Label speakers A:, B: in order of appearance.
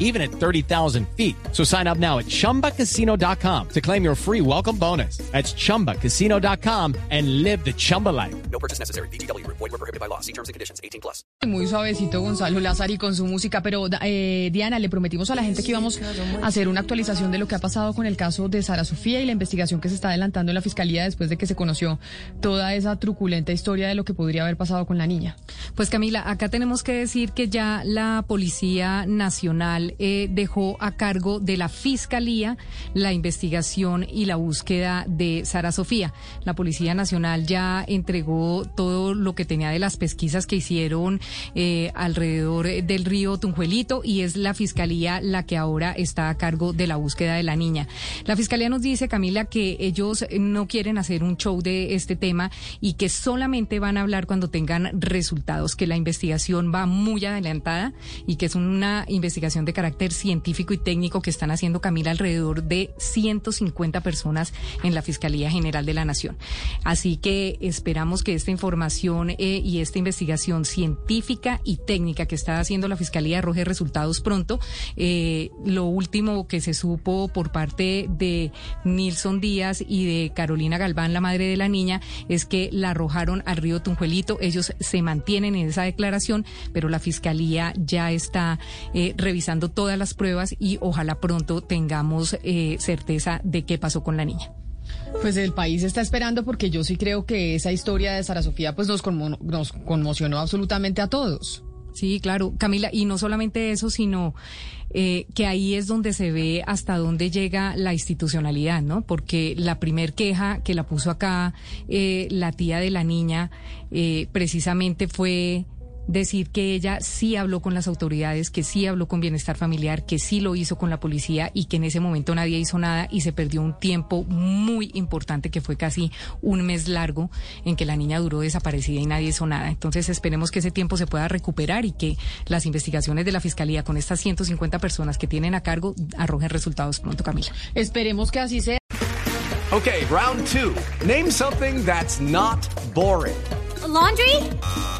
A: even at 30,000 feet. So sign up now at chumbacasino.com to claim your free welcome bonus. That's chumbacasino.com and live the Chumba life.
B: No purchase necessary. BGW. Void were prohibited by law. See terms and conditions. 18 plus.
C: Muy suavecito Gonzalo Lázari con su música, pero eh, Diana, le prometimos a la gente que íbamos a hacer una actualización de lo que ha pasado con el caso de Sara Sofía y la investigación que se está adelantando en la Fiscalía después de que se conoció toda esa truculenta historia de lo que podría haber pasado con la niña.
D: Pues Camila, acá tenemos que decir que ya la Policía Nacional eh, dejó a cargo de la Fiscalía la investigación y la búsqueda de Sara Sofía. La Policía Nacional ya entregó todo lo que tenía de las pesquisas que hicieron eh, alrededor del río Tunjuelito y es la Fiscalía la que ahora está a cargo de la búsqueda de la niña. La Fiscalía nos dice, Camila, que ellos no quieren hacer un show de este tema y que solamente van a hablar cuando tengan resultados, que la investigación va muy adelantada y que es una investigación de carácter científico y técnico que están haciendo, Camila, alrededor de 150 personas en la Fiscalía General de la Nación. Así que esperamos que esta información eh, y esta investigación científica y técnica que está haciendo la Fiscalía arroje resultados pronto. Eh, lo último que se supo por parte de Nilson Díaz y de Carolina Galván, la madre de la niña, es que la arrojaron al río Tunjuelito. Ellos se mantienen en esa declaración, pero la Fiscalía ya está eh, revisando todas las pruebas y ojalá pronto tengamos eh, certeza de qué pasó con la niña.
C: Pues el país está esperando porque yo sí creo que esa historia de Sara Sofía pues nos, conmo nos conmocionó absolutamente a todos.
D: Sí, claro, Camila, y no solamente eso, sino eh, que ahí es donde se ve hasta dónde llega la institucionalidad, ¿no? Porque la primer queja que la puso acá eh, la tía de la niña eh, precisamente fue decir que ella sí habló con las autoridades, que sí habló con bienestar familiar, que sí lo hizo con la policía y que en ese momento nadie hizo nada y se perdió un tiempo muy importante que fue casi un mes largo en que la niña duró desaparecida y nadie hizo nada. Entonces esperemos que ese tiempo se pueda recuperar y que las investigaciones de la Fiscalía con estas 150 personas que tienen a cargo arrojen resultados pronto, Camila.
C: Esperemos que así sea.
E: Okay, round two. Name something that's not boring.
F: A laundry?